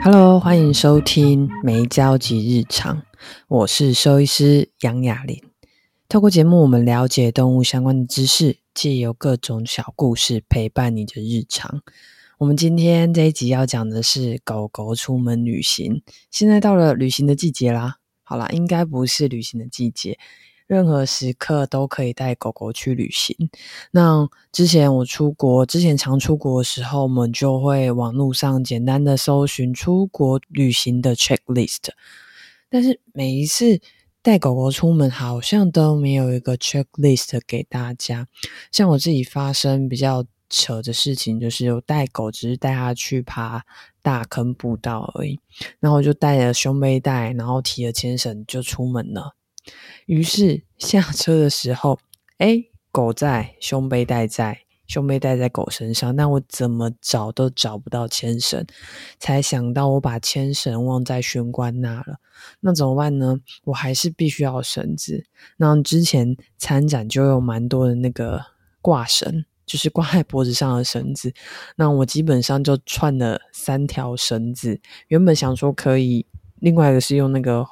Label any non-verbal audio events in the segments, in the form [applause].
Hello，欢迎收听没交集日常，我是兽医师杨雅玲。透过节目，我们了解动物相关的知识，借由各种小故事陪伴你的日常。我们今天这一集要讲的是狗狗出门旅行。现在到了旅行的季节啦，好啦，应该不是旅行的季节。任何时刻都可以带狗狗去旅行。那之前我出国，之前常出国的时候，我们就会网络上简单的搜寻出国旅行的 checklist。但是每一次带狗狗出门，好像都没有一个 checklist 给大家。像我自己发生比较扯的事情，就是有带狗，只是带它去爬大坑步道而已，然后就带了胸背带，然后提了牵绳就出门了。于是下车的时候，诶，狗在，胸背带在，胸背带在狗身上，那我怎么找都找不到牵绳，才想到我把牵绳忘在玄关那了。那怎么办呢？我还是必须要绳子。那之前参展就有蛮多的那个挂绳，就是挂在脖子上的绳子。那我基本上就串了三条绳子，原本想说可以，另外一个是用那个。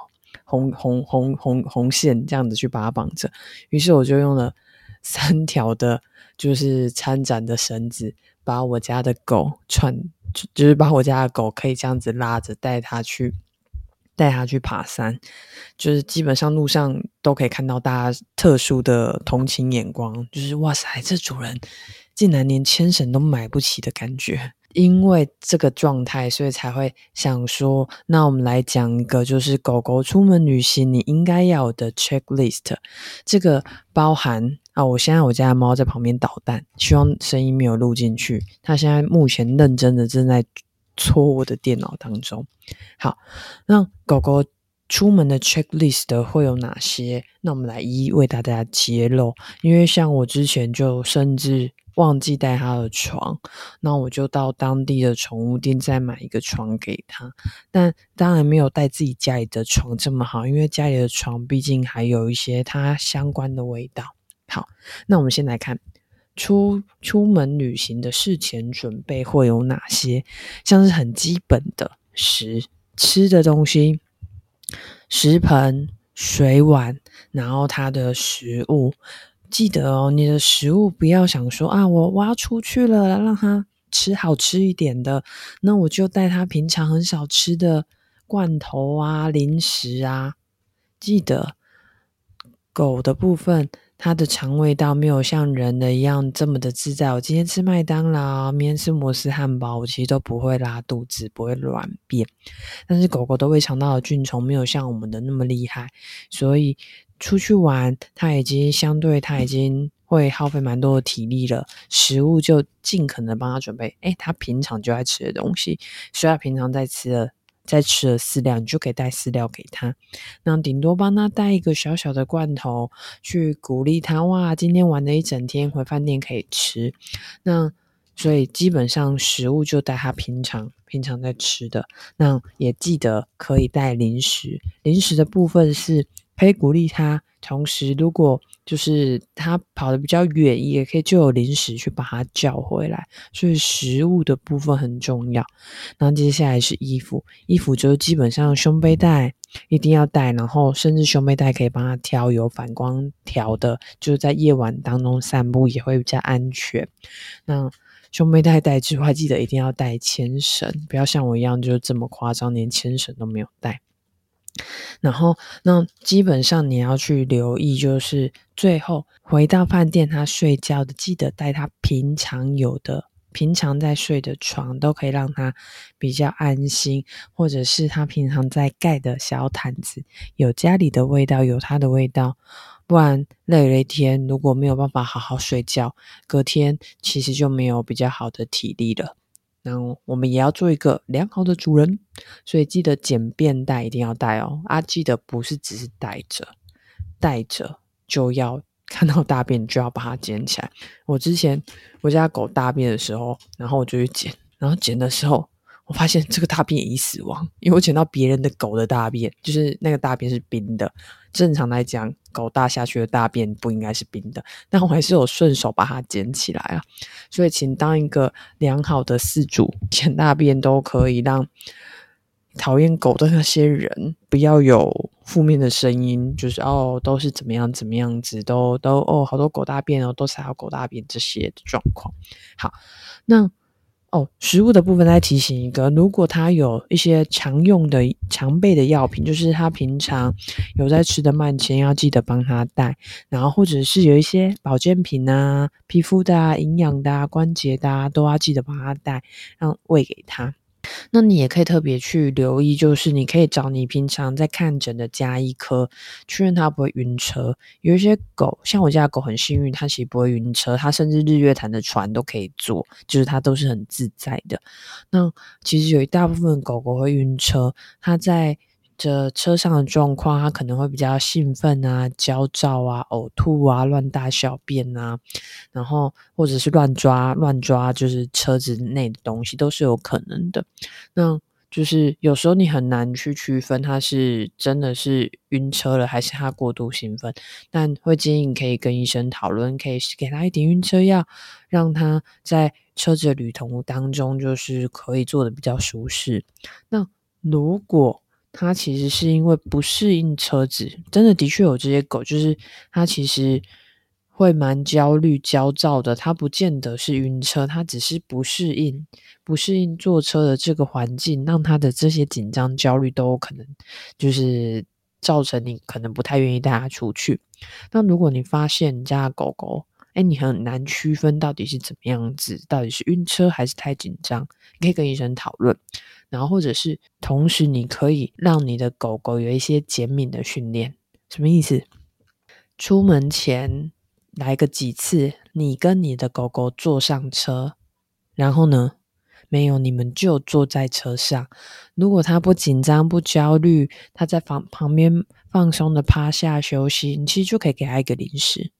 红红红红红线这样子去把它绑着，于是我就用了 [laughs] 三条的，就是参展的绳子，把我家的狗串，就是把我家的狗可以这样子拉着带它去，带它去爬山，就是基本上路上都可以看到大家特殊的同情眼光，就是哇塞，这主人竟然连牵绳都买不起的感觉。因为这个状态，所以才会想说，那我们来讲一个，就是狗狗出门旅行你应该要的 checklist。这个包含啊，我现在我家的猫在旁边捣蛋，希望声音没有录进去。它现在目前认真的正在搓我的电脑当中。好，那狗狗出门的 checklist 会有哪些？那我们来一一为大家揭露。因为像我之前就甚至。忘记带他的床，那我就到当地的宠物店再买一个床给他。但当然没有带自己家里的床这么好，因为家里的床毕竟还有一些它相关的味道。好，那我们先来看出出门旅行的事前准备会有哪些，像是很基本的食吃的东西，食盆、水碗，然后它的食物。记得哦，你的食物不要想说啊，我挖出去了，让它吃好吃一点的，那我就带它平常很少吃的罐头啊、零食啊。记得狗的部分，它的肠胃道没有像人的一样这么的自在。我今天吃麦当劳，明天吃摩斯汉堡，我其实都不会拉肚子，不会乱便。但是狗狗的胃肠道的菌虫没有像我们的那么厉害，所以。出去玩，它已经相对，它已经会耗费蛮多的体力了。食物就尽可能帮它准备，诶，它平常就爱吃的东西，所以它平常在吃的，再吃了饲料，你就可以带饲料给他。那顶多帮他带一个小小的罐头，去鼓励他。哇，今天玩了一整天，回饭店可以吃。那所以基本上食物就带他平常平常在吃的。那也记得可以带零食，零食的部分是。可以鼓励他，同时如果就是他跑得比较远，也可以就有零食去把他叫回来。所以食物的部分很重要。然后接下来是衣服，衣服就是基本上胸背带一定要带，然后甚至胸背带可以帮他挑有反光条的，就是在夜晚当中散步也会比较安全。那胸背带带之外，记得一定要带牵绳，不要像我一样就这么夸张，连牵绳都没有带。然后，那基本上你要去留意，就是最后回到饭店，他睡觉的，记得带他平常有的、平常在睡的床，都可以让他比较安心，或者是他平常在盖的小毯子，有家里的味道，有他的味道。不然累了一天，如果没有办法好好睡觉，隔天其实就没有比较好的体力了。那我们也要做一个良好的主人，所以记得捡便带一定要带哦。啊，记得不是只是带着，带着就要看到大便就要把它捡起来。我之前我家狗大便的时候，然后我就去捡，然后捡的时候。我发现这个大便已死亡，因为我捡到别人的狗的大便，就是那个大便是冰的。正常来讲，狗大下去的大便不应该是冰的，[laughs] 但我还是有顺手把它捡起来啊。所以，请当一个良好的饲主，[laughs] 捡大便都可以让讨厌狗的那些人，不要有负面的声音，就是哦，都是怎么样怎么样子，都都哦，好多狗大便哦，都踩到狗大便这些的状况。好，那。哦，食物的部分再提醒一个，如果他有一些常用的、常备的药品，就是他平常有在吃的慢前，要记得帮他带。然后或者是有一些保健品啊、皮肤的啊、营养的啊、关节的啊，都要记得帮他带，让喂给他。那你也可以特别去留意，就是你可以找你平常在看诊的家医科，确认它不会晕车。有一些狗，像我家的狗很幸运，它其实不会晕车，它甚至日月潭的船都可以坐，就是它都是很自在的。那其实有一大部分狗狗会晕车，它在。这车上的状况，他可能会比较兴奋啊、焦躁啊、呕吐啊、乱大小便啊，然后或者是乱抓、乱抓，就是车子内的东西都是有可能的。那就是有时候你很难去区分他是真的是晕车了，还是他过度兴奋。但会建议你可以跟医生讨论，可以给他一点晕车药，让他在车子的旅途当中就是可以坐得比较舒适。那如果它其实是因为不适应车子，真的的确有这些狗，就是它其实会蛮焦虑、焦躁的。它不见得是晕车，它只是不适应，不适应坐车的这个环境，让它的这些紧张、焦虑都有可能就是造成你可能不太愿意带它出去。那如果你发现你家的狗狗，哎，你很难区分到底是怎么样子，到底是晕车还是太紧张，你可以跟医生讨论。然后，或者是同时，你可以让你的狗狗有一些减敏的训练。什么意思？出门前来个几次，你跟你的狗狗坐上车，然后呢，没有，你们就坐在车上。如果它不紧张、不焦虑，它在房旁边放松的趴下休息，你其实就可以给它一个零食，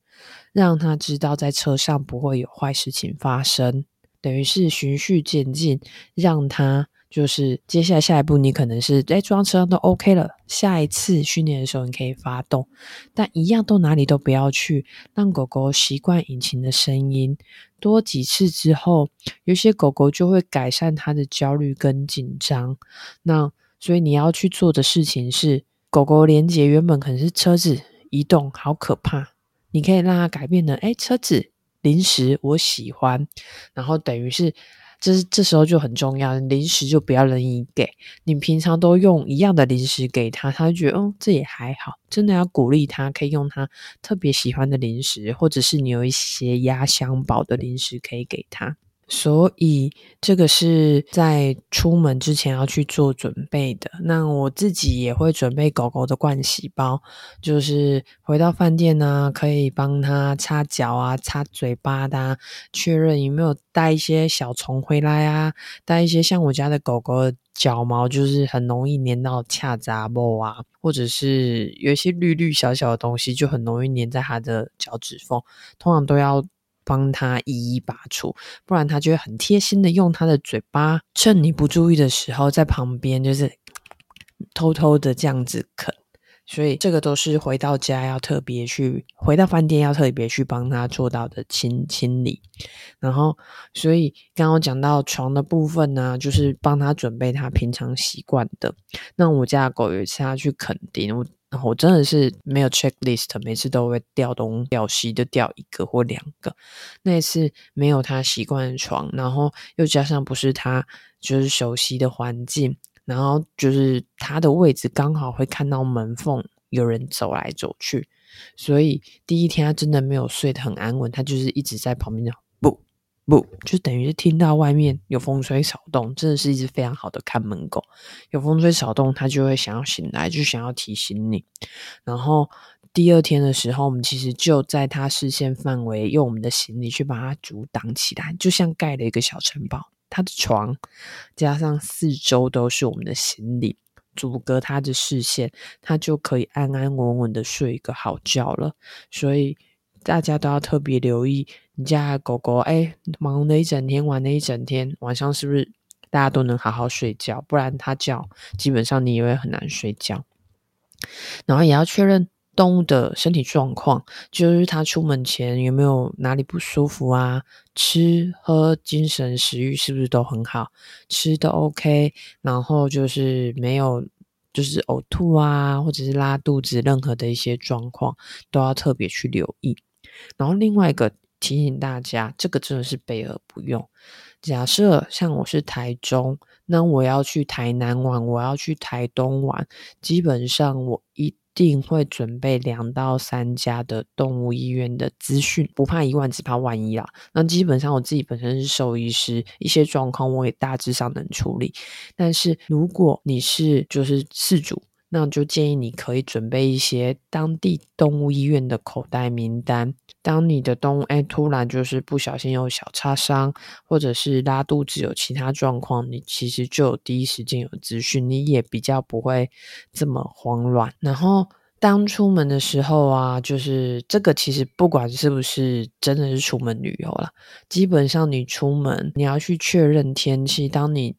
让它知道在车上不会有坏事情发生。等于是循序渐进，让它。就是接下来下一步，你可能是在装车上都 OK 了。下一次训练的时候，你可以发动，但一样都哪里都不要去，让狗狗习惯引擎的声音。多几次之后，有些狗狗就会改善它的焦虑跟紧张。那所以你要去做的事情是，狗狗连接原本可能是车子移动，好可怕。你可以让他改变的，诶，车子零食我喜欢，然后等于是。这是这时候就很重要，零食就不要任意给。你平常都用一样的零食给他，他就觉得，嗯，这也还好。真的要鼓励他，可以用他特别喜欢的零食，或者是你有一些压箱宝的零食可以给他。所以这个是在出门之前要去做准备的。那我自己也会准备狗狗的盥洗包，就是回到饭店呢，可以帮它擦脚啊、擦嘴巴的，确认有没有带一些小虫回来啊，带一些像我家的狗狗的脚毛，就是很容易粘到恰杂布啊，或者是有一些绿绿小小的东西，就很容易粘在它的脚趾缝，通常都要。帮他一一拔除，不然他就会很贴心的用他的嘴巴，趁你不注意的时候，在旁边就是偷偷的这样子啃。所以这个都是回到家要特别去，回到饭店要特别去帮他做到的清清理。然后，所以刚刚讲到床的部分呢，就是帮他准备他平常习惯的。那我家的狗有一次他去垦丁，我。然后我真的是没有 checklist，每次都会掉东掉西，就掉一个或两个。那一次没有他习惯的床，然后又加上不是他就是熟悉的环境，然后就是他的位置刚好会看到门缝有人走来走去，所以第一天他真的没有睡得很安稳，他就是一直在旁边不，就等于是听到外面有风吹草动，真的是一只非常好的看门狗。有风吹草动，它就会想要醒来，就想要提醒你。然后第二天的时候，我们其实就在它视线范围，用我们的行李去把它阻挡起来，就像盖了一个小城堡。它的床加上四周都是我们的行李，阻隔它的视线，它就可以安安稳稳的睡一个好觉了。所以大家都要特别留意。你家狗狗哎，忙了一整天，玩了一整天，晚上是不是大家都能好好睡觉？不然它叫，基本上你也会很难睡觉。然后也要确认动物的身体状况，就是它出门前有没有哪里不舒服啊？吃喝、精神、食欲是不是都很好？吃的 OK，然后就是没有就是呕吐啊，或者是拉肚子，任何的一些状况都要特别去留意。然后另外一个提醒大家，这个真的是备而不用。假设像我是台中，那我要去台南玩，我要去台东玩，基本上我一。定会准备两到三家的动物医院的资讯，不怕一万，只怕万一啦。那基本上我自己本身是兽医师，一些状况我也大致上能处理。但是如果你是就是饲主，那就建议你可以准备一些当地动物医院的口袋名单。当你的动物哎突然就是不小心有小擦伤，或者是拉肚子有其他状况，你其实就有第一时间有资讯，你也比较不会这么慌乱。然后当出门的时候啊，就是这个其实不管是不是真的是出门旅游啦，基本上你出门你要去确认天气，当你。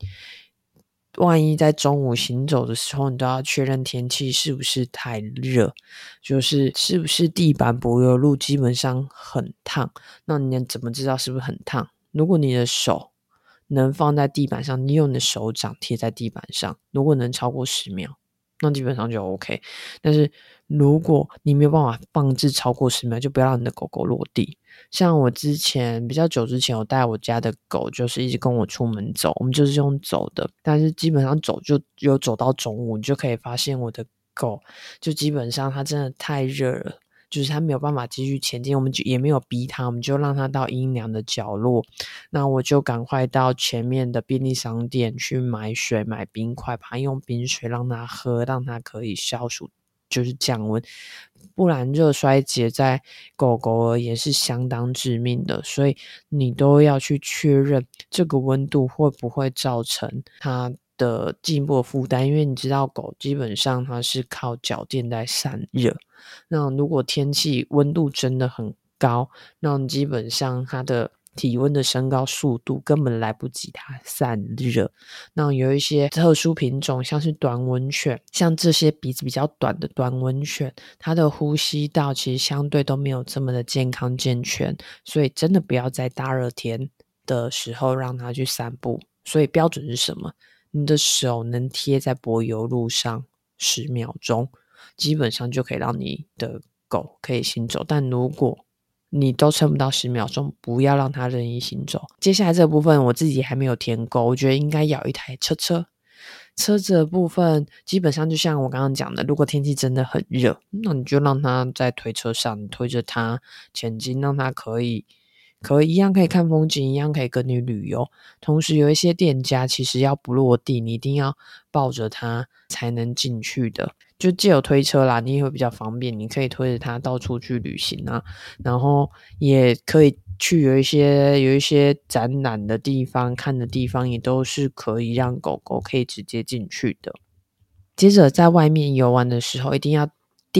万一在中午行走的时候，你都要确认天气是不是太热，就是是不是地板柏油路基本上很烫。那你怎么知道是不是很烫？如果你的手能放在地板上，你用你的手掌贴在地板上，如果能超过十秒。那基本上就 OK，但是如果你没有办法放置超过十秒，就不要让你的狗狗落地。像我之前比较久之前，我带我家的狗，就是一直跟我出门走，我们就是用走的，但是基本上走就有走到中午，你就可以发现我的狗就基本上它真的太热了。就是它没有办法继续前进，我们就也没有逼它，我们就让它到阴凉的角落。那我就赶快到前面的便利商店去买水、买冰块，把它用冰水让它喝，让它可以消暑，就是降温。不然热衰竭在狗狗而言是相当致命的，所以你都要去确认这个温度会不会造成它的进一步负担，因为你知道狗基本上它是靠脚垫在散热。那如果天气温度真的很高，那基本上它的体温的升高速度根本来不及它散热。那有一些特殊品种，像是短吻犬，像这些鼻子比较短的短吻犬，它的呼吸道其实相对都没有这么的健康健全，所以真的不要在大热天的时候让它去散步。所以标准是什么？你的手能贴在柏油路上十秒钟。基本上就可以让你的狗可以行走，但如果你都撑不到十秒钟，不要让它任意行走。接下来这部分我自己还没有填够，我觉得应该要一台车车。车子的部分基本上就像我刚刚讲的，如果天气真的很热，那你就让它在推车上，推着它前进，让它可以。可一样可以看风景，一样可以跟你旅游。同时，有一些店家其实要不落地，你一定要抱着它才能进去的。就借有推车啦，你也会比较方便，你可以推着它到处去旅行啊。然后也可以去有一些有一些展览的地方，看的地方也都是可以让狗狗可以直接进去的。接着在外面游玩的时候，一定要。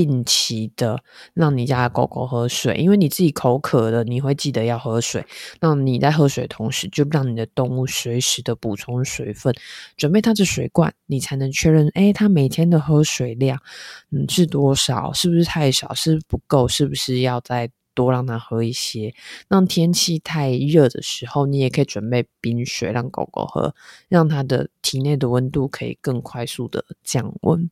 定期的让你家的狗狗喝水，因为你自己口渴了，你会记得要喝水。那你在喝水同时，就让你的动物随时的补充水分，准备它的水罐，你才能确认，诶，它每天的喝水量，嗯，是多少？是不是太少？是不是不够？是不是要在多让它喝一些？那天气太热的时候，你也可以准备冰水让狗狗喝，让它的体内的温度可以更快速的降温。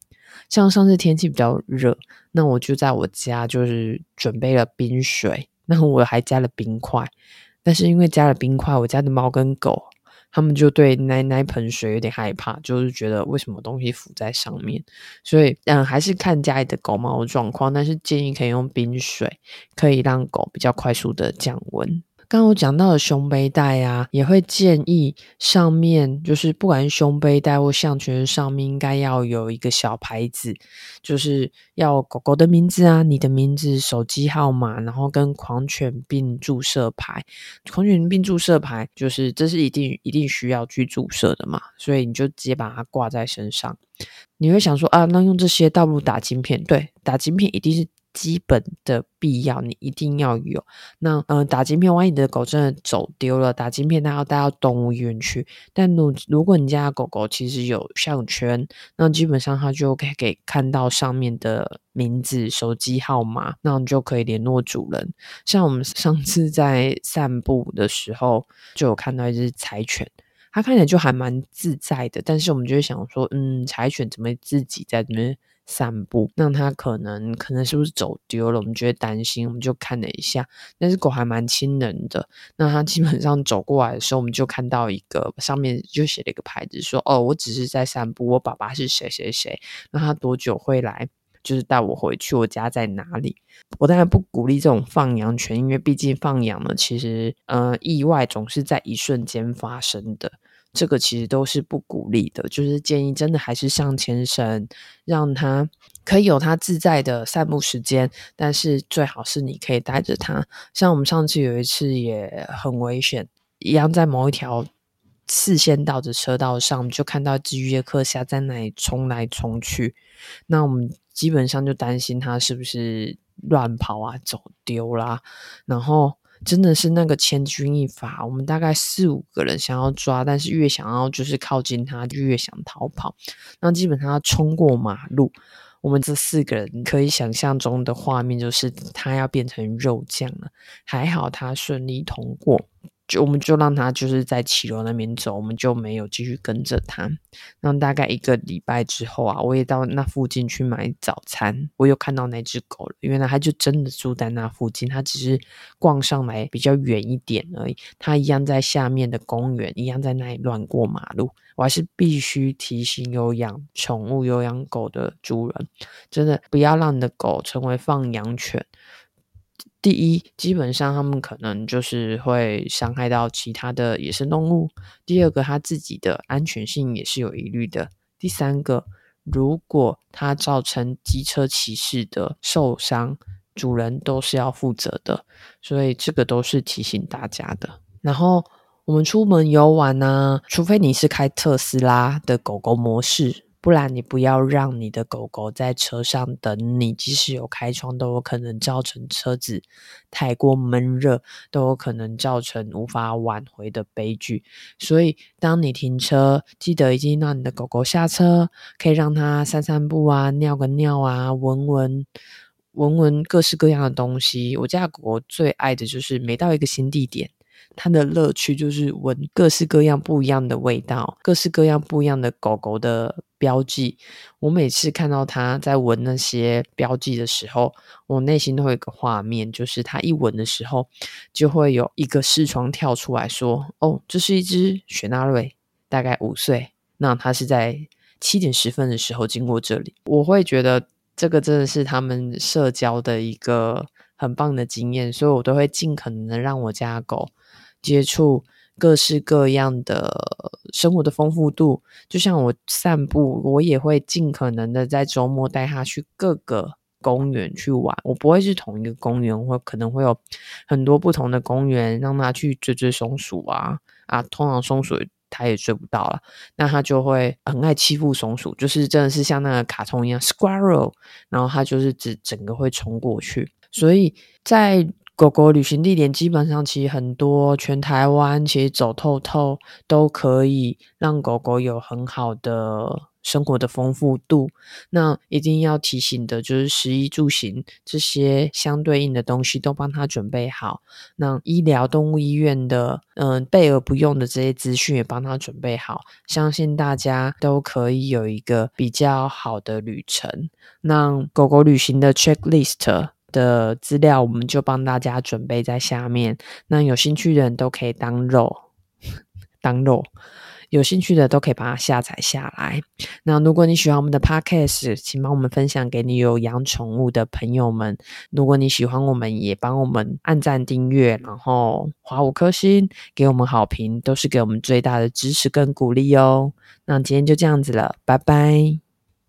像上次天气比较热，那我就在我家就是准备了冰水，那我还加了冰块。但是因为加了冰块，我家的猫跟狗他们就对奶奶盆水有点害怕，就是觉得为什么东西浮在上面。所以嗯，还是看家里的狗猫的状况，但是建议可以用冰水，可以让狗比较快速的降温。刚刚我讲到的胸背带啊，也会建议上面就是不管是胸背带或项圈上面，应该要有一个小牌子，就是要狗狗的名字啊、你的名字、手机号码，然后跟狂犬病注射牌。狂犬病注射牌就是这是一定一定需要去注射的嘛，所以你就直接把它挂在身上。你会想说啊，那用这些倒不如打晶片？对，打晶片一定是。基本的必要，你一定要有。那嗯、打晶片，万一你的狗真的走丢了，打晶片它要带到动物医院去。但如如果你家的狗狗其实有项圈，那基本上它就可以给看到上面的名字、手机号码，那你就可以联络主人。像我们上次在散步的时候，就有看到一只柴犬。它看起来就还蛮自在的，但是我们就会想说，嗯，柴犬怎么自己在这边散步？那它可能可能是不是走丢了？我们就会担心，我们就看了一下，那只狗还蛮亲人的。那它基本上走过来的时候，我们就看到一个上面就写了一个牌子，说：“哦，我只是在散步，我爸爸是谁谁谁。那他多久会来？就是带我回去，我家在哪里？”我当然不鼓励这种放养犬，因为毕竟放养呢，其实呃，意外总是在一瞬间发生的。这个其实都是不鼓励的，就是建议真的还是上前绳，让他可以有他自在的散步时间，但是最好是你可以带着他。像我们上次有一次也很危险，一样在某一条四线道的车道上，就看到只约克夏在那里冲来冲去，那我们基本上就担心他是不是乱跑啊、走丢啦，然后。真的是那个千钧一发，我们大概四五个人想要抓，但是越想要就是靠近他，就越想逃跑。那基本上要冲过马路，我们这四个人可以想象中的画面就是他要变成肉酱了。还好他顺利通过。就我们就让他就是在骑楼那边走，我们就没有继续跟着他。那大概一个礼拜之后啊，我也到那附近去买早餐，我又看到那只狗了。原来它就真的住在那附近，它只是逛上来比较远一点而已。它一样在下面的公园，一样在那里乱过马路。我还是必须提醒有养宠物、有养狗的主人，真的不要让你的狗成为放羊犬。第一，基本上他们可能就是会伤害到其他的野生动物。第二个，他自己的安全性也是有疑虑的。第三个，如果他造成机车骑士的受伤，主人都是要负责的。所以这个都是提醒大家的。然后我们出门游玩呢，除非你是开特斯拉的狗狗模式。不然你不要让你的狗狗在车上等你，即使有开窗，都有可能造成车子太过闷热，都有可能造成无法挽回的悲剧。所以，当你停车，记得一定让你的狗狗下车，可以让它散散步啊，尿个尿啊，闻闻闻闻各式各样的东西。我家狗狗最爱的就是每到一个新地点。它的乐趣就是闻各式各样不一样的味道，各式各样不一样的狗狗的标记。我每次看到它在闻那些标记的时候，我内心都会有个画面，就是它一闻的时候，就会有一个视窗跳出来说：“哦，这是一只雪纳瑞，大概五岁。那它是在七点十分的时候经过这里。”我会觉得这个真的是他们社交的一个很棒的经验，所以我都会尽可能的让我家狗。接触各式各样的生活的丰富度，就像我散步，我也会尽可能的在周末带他去各个公园去玩。我不会是同一个公园，或可能会有很多不同的公园，让他去追追松鼠啊啊！通常松鼠他也追不到了，那他就会很爱欺负松鼠，就是真的是像那个卡通一样，squirrel，然后他就是整整个会冲过去，所以在。狗狗旅行地点基本上其实很多，全台湾其实走透透都可以让狗狗有很好的生活的丰富度。那一定要提醒的就是食衣住行这些相对应的东西都帮它准备好。那医疗动物医院的嗯备而不用的这些资讯也帮它准备好，相信大家都可以有一个比较好的旅程。那狗狗旅行的 checklist。的资料我们就帮大家准备在下面，那有兴趣的人都可以当肉，[laughs] 当肉，有兴趣的都可以把它下载下来。那如果你喜欢我们的 Podcast，请帮我们分享给你有养宠物的朋友们。如果你喜欢我们，也帮我们按赞订阅，然后划五颗星，给我们好评，都是给我们最大的支持跟鼓励哦。那今天就这样子了，拜拜。